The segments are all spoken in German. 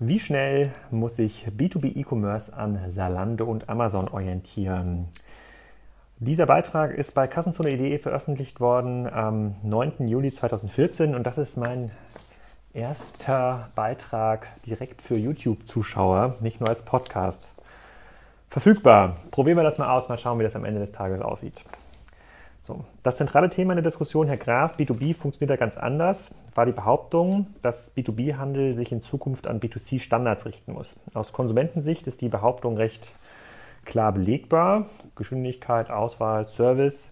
Wie schnell muss sich B2B E-Commerce an Salando und Amazon orientieren? Dieser Beitrag ist bei Kassenzone.de veröffentlicht worden am 9. Juli 2014 und das ist mein erster Beitrag direkt für YouTube-Zuschauer, nicht nur als Podcast. Verfügbar. Probieren wir das mal aus, mal schauen, wie das am Ende des Tages aussieht. So, das zentrale Thema in der Diskussion, Herr Graf, B2B funktioniert ja ganz anders, war die Behauptung, dass B2B-Handel sich in Zukunft an B2C-Standards richten muss. Aus Konsumentensicht ist die Behauptung recht klar belegbar. Geschwindigkeit, Auswahl, Service.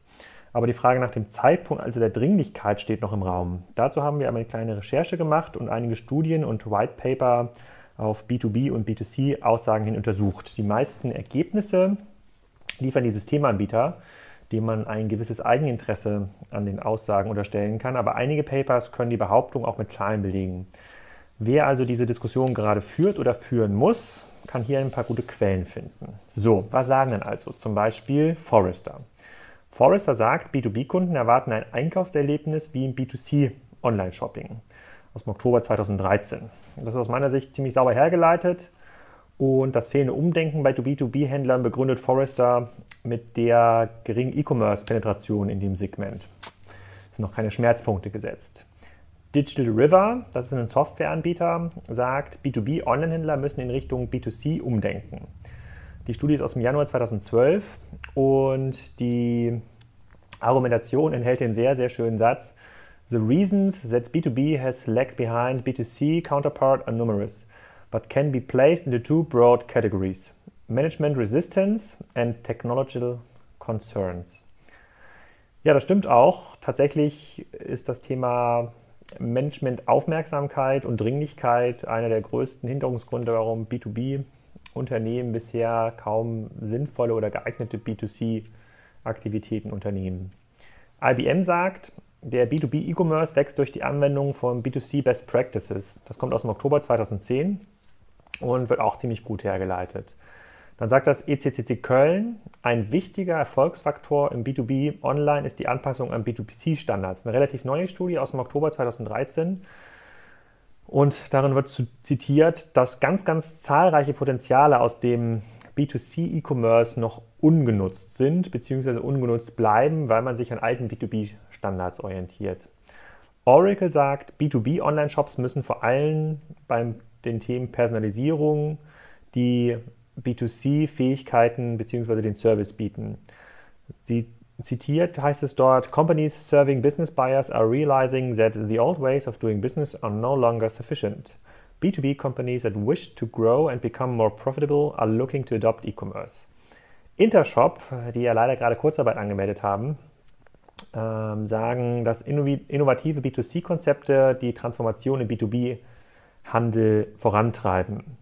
Aber die Frage nach dem Zeitpunkt, also der Dringlichkeit, steht noch im Raum. Dazu haben wir eine kleine Recherche gemacht und einige Studien und White Paper auf B2B und B2C-Aussagen hin untersucht. Die meisten Ergebnisse liefern die Systemanbieter dem man ein gewisses Eigeninteresse an den Aussagen unterstellen kann. Aber einige Papers können die Behauptung auch mit Zahlen belegen. Wer also diese Diskussion gerade führt oder führen muss, kann hier ein paar gute Quellen finden. So, was sagen denn also? Zum Beispiel Forrester. Forrester sagt, B2B-Kunden erwarten ein Einkaufserlebnis wie im B2C Online-Shopping aus dem Oktober 2013. Das ist aus meiner Sicht ziemlich sauber hergeleitet. Und das fehlende Umdenken bei B2B-Händlern begründet Forrester mit der geringen E-Commerce-Penetration in dem Segment. Es sind noch keine Schmerzpunkte gesetzt. Digital River, das ist ein Softwareanbieter, sagt, B2B-Online-Händler müssen in Richtung B2C umdenken. Die Studie ist aus dem Januar 2012 und die Argumentation enthält den sehr, sehr schönen Satz: The reasons that B2B has lagged behind B2C counterpart are numerous, but can be placed into two broad categories. Management Resistance and Technological Concerns. Ja, das stimmt auch. Tatsächlich ist das Thema Management Aufmerksamkeit und Dringlichkeit einer der größten Hinderungsgründe, warum B2B-Unternehmen bisher kaum sinnvolle oder geeignete B2C-Aktivitäten unternehmen. IBM sagt, der B2B E-Commerce wächst durch die Anwendung von B2C Best Practices. Das kommt aus dem Oktober 2010 und wird auch ziemlich gut hergeleitet. Dann sagt das ECCC Köln, ein wichtiger Erfolgsfaktor im B2B Online ist die Anpassung an B2C-Standards. Eine relativ neue Studie aus dem Oktober 2013. Und darin wird zitiert, dass ganz, ganz zahlreiche Potenziale aus dem B2C-E-Commerce noch ungenutzt sind, beziehungsweise ungenutzt bleiben, weil man sich an alten B2B-Standards orientiert. Oracle sagt, B2B-Online-Shops müssen vor allem bei den Themen Personalisierung, die B2C-Fähigkeiten bzw. den Service bieten. Sie zitiert heißt es dort, Companies serving business buyers are realizing that the old ways of doing business are no longer sufficient. B2B companies that wish to grow and become more profitable are looking to adopt e-commerce. Intershop, die ja leider gerade Kurzarbeit angemeldet haben, ähm, sagen, dass innovative B2C-Konzepte die Transformation im B2B-Handel vorantreiben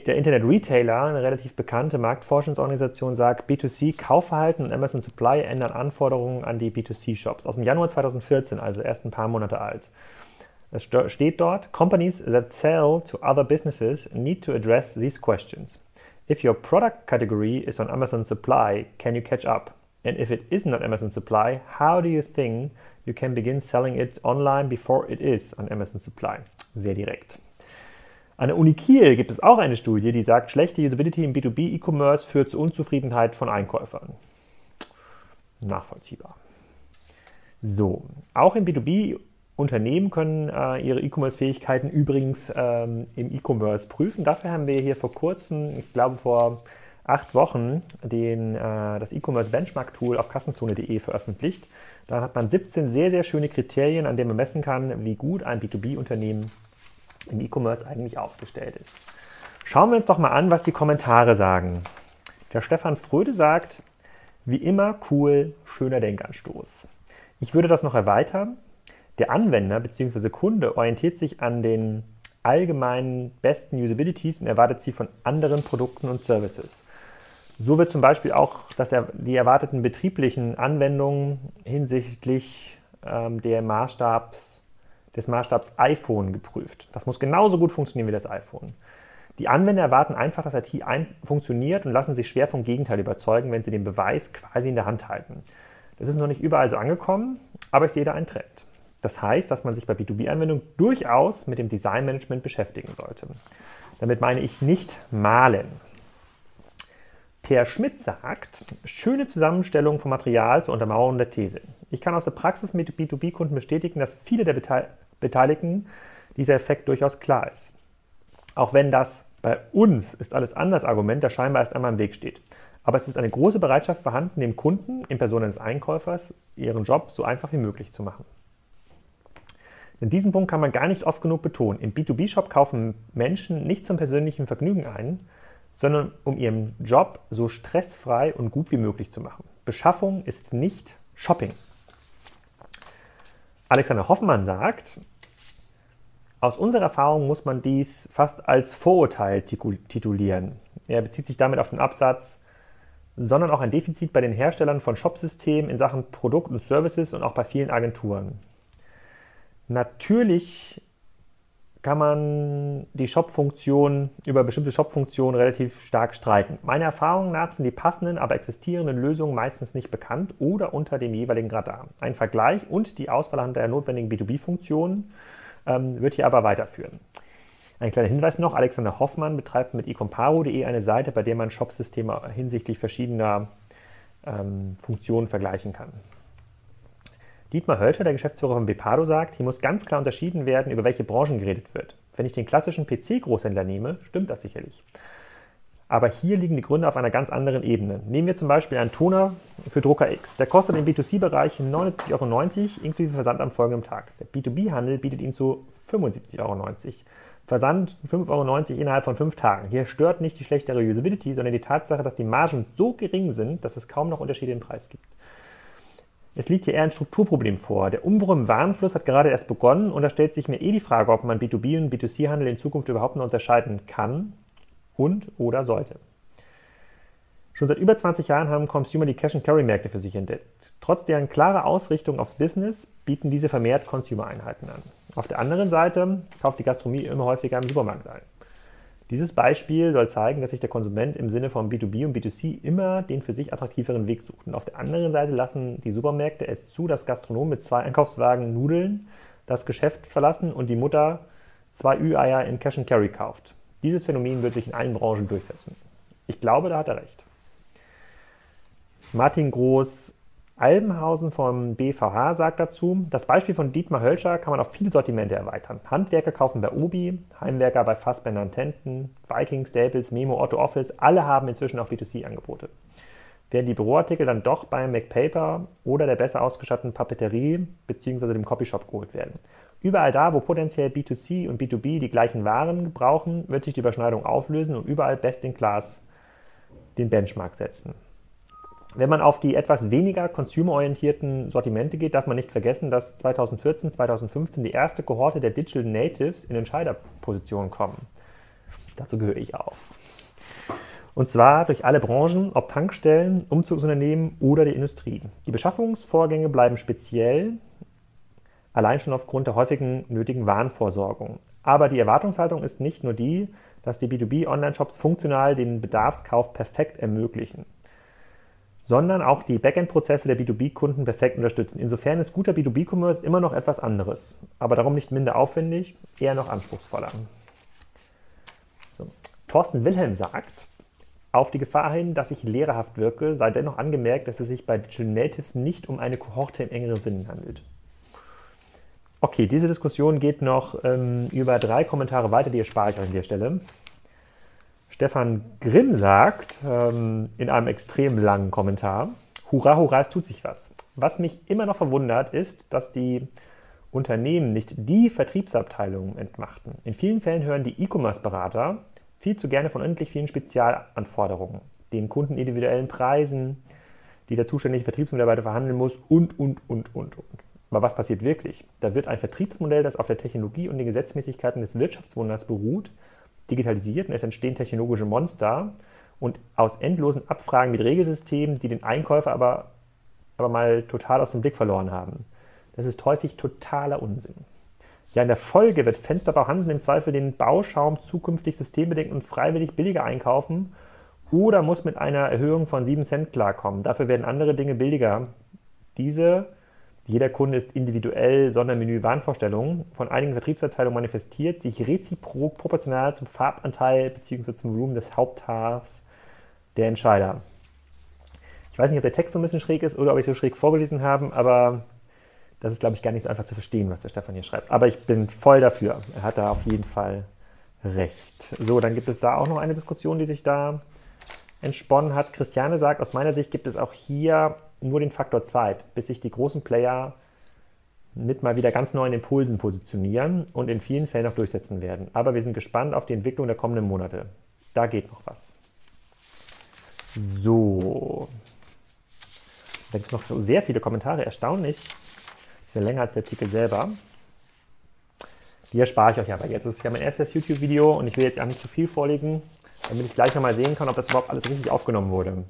der Internet Retailer, eine relativ bekannte Marktforschungsorganisation, sagt, B2C-Kaufverhalten und Amazon Supply ändern Anforderungen an die B2C-Shops. Aus dem Januar 2014, also erst ein paar Monate alt. Es steht dort, Companies that sell to other businesses need to address these questions. If your product category is on Amazon Supply, can you catch up? And if it isn't on Amazon Supply, how do you think you can begin selling it online before it is on Amazon Supply? Sehr direkt. An der Uni Kiel gibt es auch eine Studie, die sagt, schlechte Usability im B2B E-Commerce führt zu Unzufriedenheit von Einkäufern. Nachvollziehbar. So, auch im B2B Unternehmen können äh, ihre E-Commerce-Fähigkeiten übrigens ähm, im E-Commerce prüfen. Dafür haben wir hier vor kurzem, ich glaube vor acht Wochen, den, äh, das E-Commerce Benchmark Tool auf kassenzone.de veröffentlicht. Da hat man 17 sehr, sehr schöne Kriterien, an denen man messen kann, wie gut ein B2B-Unternehmen im E-Commerce eigentlich aufgestellt ist. Schauen wir uns doch mal an, was die Kommentare sagen. Der Stefan Fröde sagt, wie immer cool, schöner Denkanstoß. Ich würde das noch erweitern. Der Anwender bzw. Kunde orientiert sich an den allgemeinen besten Usabilities und erwartet sie von anderen Produkten und Services. So wird zum Beispiel auch das, die erwarteten betrieblichen Anwendungen hinsichtlich ähm, der Maßstabs des Maßstabs iPhone geprüft. Das muss genauso gut funktionieren wie das iPhone. Die Anwender erwarten einfach, dass IT funktioniert und lassen sich schwer vom Gegenteil überzeugen, wenn sie den Beweis quasi in der Hand halten. Das ist noch nicht überall so angekommen, aber ich sehe da einen Trend. Das heißt, dass man sich bei B2B-Anwendungen durchaus mit dem Designmanagement beschäftigen sollte. Damit meine ich nicht malen. Per Schmidt sagt, schöne Zusammenstellung von Material zur Untermauerung der These. Ich kann aus der Praxis mit B2B-Kunden bestätigen, dass viele der Beteiligten dieser Effekt durchaus klar ist. Auch wenn das bei uns ist alles anders Argument, das scheinbar erst einmal im Weg steht. Aber es ist eine große Bereitschaft vorhanden, dem Kunden in Person des Einkäufers ihren Job so einfach wie möglich zu machen. Denn diesen Punkt kann man gar nicht oft genug betonen. Im B2B-Shop kaufen Menschen nicht zum persönlichen Vergnügen ein, sondern um ihren Job so stressfrei und gut wie möglich zu machen. Beschaffung ist nicht Shopping. Alexander Hoffmann sagt, aus unserer Erfahrung muss man dies fast als Vorurteil titulieren. Er bezieht sich damit auf den Absatz, sondern auch ein Defizit bei den Herstellern von Shopsystemen in Sachen Produkt und Services und auch bei vielen Agenturen. Natürlich kann man die Shop-Funktion über bestimmte Shop-Funktionen relativ stark streiten. Meiner Erfahrung nach sind die passenden, aber existierenden Lösungen meistens nicht bekannt oder unter dem jeweiligen Radar. Ein Vergleich und die Auswahl der notwendigen B2B-Funktionen ähm, wird hier aber weiterführen. Ein kleiner Hinweis noch, Alexander Hoffmann betreibt mit ecomparo.de eine Seite, bei der man Shopsysteme hinsichtlich verschiedener ähm, Funktionen vergleichen kann. Dietmar Hölscher, der Geschäftsführer von Bepado, sagt, hier muss ganz klar unterschieden werden, über welche Branchen geredet wird. Wenn ich den klassischen PC-Großhändler nehme, stimmt das sicherlich. Aber hier liegen die Gründe auf einer ganz anderen Ebene. Nehmen wir zum Beispiel einen Toner für Drucker X. Der kostet im B2C-Bereich 79,90 Euro inklusive Versand am folgenden Tag. Der B2B-Handel bietet ihn zu 75,90 Euro. Versand 5,90 Euro innerhalb von fünf Tagen. Hier stört nicht die schlechte Usability, sondern die Tatsache, dass die Margen so gering sind, dass es kaum noch Unterschiede im Preis gibt. Es liegt hier eher ein Strukturproblem vor. Der Umbruch im Warenfluss hat gerade erst begonnen und da stellt sich mir eh die Frage, ob man B2B und B2C-Handel in Zukunft überhaupt noch unterscheiden kann und oder sollte. Schon seit über 20 Jahren haben Consumer die Cash-and-Carry-Märkte für sich entdeckt. Trotz deren klarer Ausrichtung aufs Business bieten diese vermehrt Consumer-Einheiten an. Auf der anderen Seite kauft die Gastronomie immer häufiger im Supermarkt ein. Dieses Beispiel soll zeigen, dass sich der Konsument im Sinne von B2B und B2C immer den für sich attraktiveren Weg sucht. Und auf der anderen Seite lassen die Supermärkte es zu, dass Gastronomen mit zwei Einkaufswagen Nudeln das Geschäft verlassen und die Mutter zwei Ü-Eier in Cash and Carry kauft. Dieses Phänomen wird sich in allen Branchen durchsetzen. Ich glaube, da hat er recht. Martin Groß Albenhausen vom BVH sagt dazu, das Beispiel von Dietmar Hölscher kann man auf viele Sortimente erweitern. Handwerker kaufen bei Obi, Heimwerker bei Fassbender Tenten, Viking, Staples, Memo, Otto Office, alle haben inzwischen auch B2C-Angebote. Während die Büroartikel dann doch beim MacPaper oder der besser ausgestatteten Papeterie bzw. dem Copyshop geholt werden. Überall da, wo potenziell B2C und B2B die gleichen Waren brauchen, wird sich die Überschneidung auflösen und überall best in class den Benchmark setzen. Wenn man auf die etwas weniger consumerorientierten Sortimente geht, darf man nicht vergessen, dass 2014, 2015 die erste Kohorte der Digital Natives in Entscheiderpositionen kommen. Dazu gehöre ich auch. Und zwar durch alle Branchen, ob Tankstellen, Umzugsunternehmen oder die Industrie. Die Beschaffungsvorgänge bleiben speziell, allein schon aufgrund der häufigen nötigen Warenvorsorgung. Aber die Erwartungshaltung ist nicht nur die, dass die B2B-Online-Shops funktional den Bedarfskauf perfekt ermöglichen sondern auch die Backend-Prozesse der B2B-Kunden perfekt unterstützen. Insofern ist guter B2B-Commerce immer noch etwas anderes, aber darum nicht minder aufwendig, eher noch anspruchsvoller. So. Thorsten Wilhelm sagt, auf die Gefahr hin, dass ich lehrerhaft wirke, sei dennoch angemerkt, dass es sich bei Digital Natives nicht um eine Kohorte im engeren Sinne handelt. Okay, diese Diskussion geht noch ähm, über drei Kommentare weiter, die erspare ich an der Stelle. Stefan Grimm sagt ähm, in einem extrem langen Kommentar, Hurra, hurra, es tut sich was. Was mich immer noch verwundert, ist, dass die Unternehmen nicht die Vertriebsabteilungen entmachten. In vielen Fällen hören die E-Commerce-Berater viel zu gerne von unendlich vielen Spezialanforderungen, den Kunden individuellen Preisen, die der zuständige Vertriebsmitarbeiter verhandeln muss und, und, und, und, und. Aber was passiert wirklich? Da wird ein Vertriebsmodell, das auf der Technologie und den Gesetzmäßigkeiten des Wirtschaftswunders beruht, digitalisiert und es entstehen technologische Monster und aus endlosen Abfragen mit Regelsystemen, die den Einkäufer aber, aber mal total aus dem Blick verloren haben. Das ist häufig totaler Unsinn. Ja, in der Folge wird Fensterbau Hansen im Zweifel den Bauschaum zukünftig systembedingt und freiwillig billiger einkaufen oder muss mit einer Erhöhung von 7 Cent klarkommen. Dafür werden andere Dinge billiger. Diese Jeder Kunde ist individuell, Sondermenü, Warnvorstellungen von einigen Vertriebsabteilungen manifestiert sich reziprok proportional zum Farbanteil bzw. zum Volumen des Haupthaars der Entscheider. Ich weiß nicht, ob der Text so ein bisschen schräg ist oder ob ich so schräg vorgelesen habe, aber das ist, glaube ich, gar nicht so einfach zu verstehen, was der Stefan hier schreibt. Aber ich bin voll dafür. Er hat da auf jeden Fall recht. So, dann gibt es da auch noch eine Diskussion, die sich da entsponnen hat. Christiane sagt, aus meiner Sicht gibt es auch hier nur den Faktor Zeit, bis sich die großen Player mit mal wieder ganz neuen Impulsen positionieren und in vielen Fällen auch durchsetzen werden. Aber wir sind gespannt auf die Entwicklung der kommenden Monate. Da geht noch was. So. Da gibt es noch sehr viele Kommentare, erstaunlich. Ist ja länger als der Artikel selber. Die erspare ich euch aber jetzt. Das ist ja mein erstes YouTube-Video und ich will jetzt nicht zu viel vorlesen, damit ich gleich nochmal sehen kann, ob das überhaupt alles richtig aufgenommen wurde.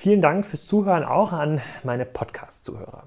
Vielen Dank fürs Zuhören auch an meine Podcast-Zuhörer.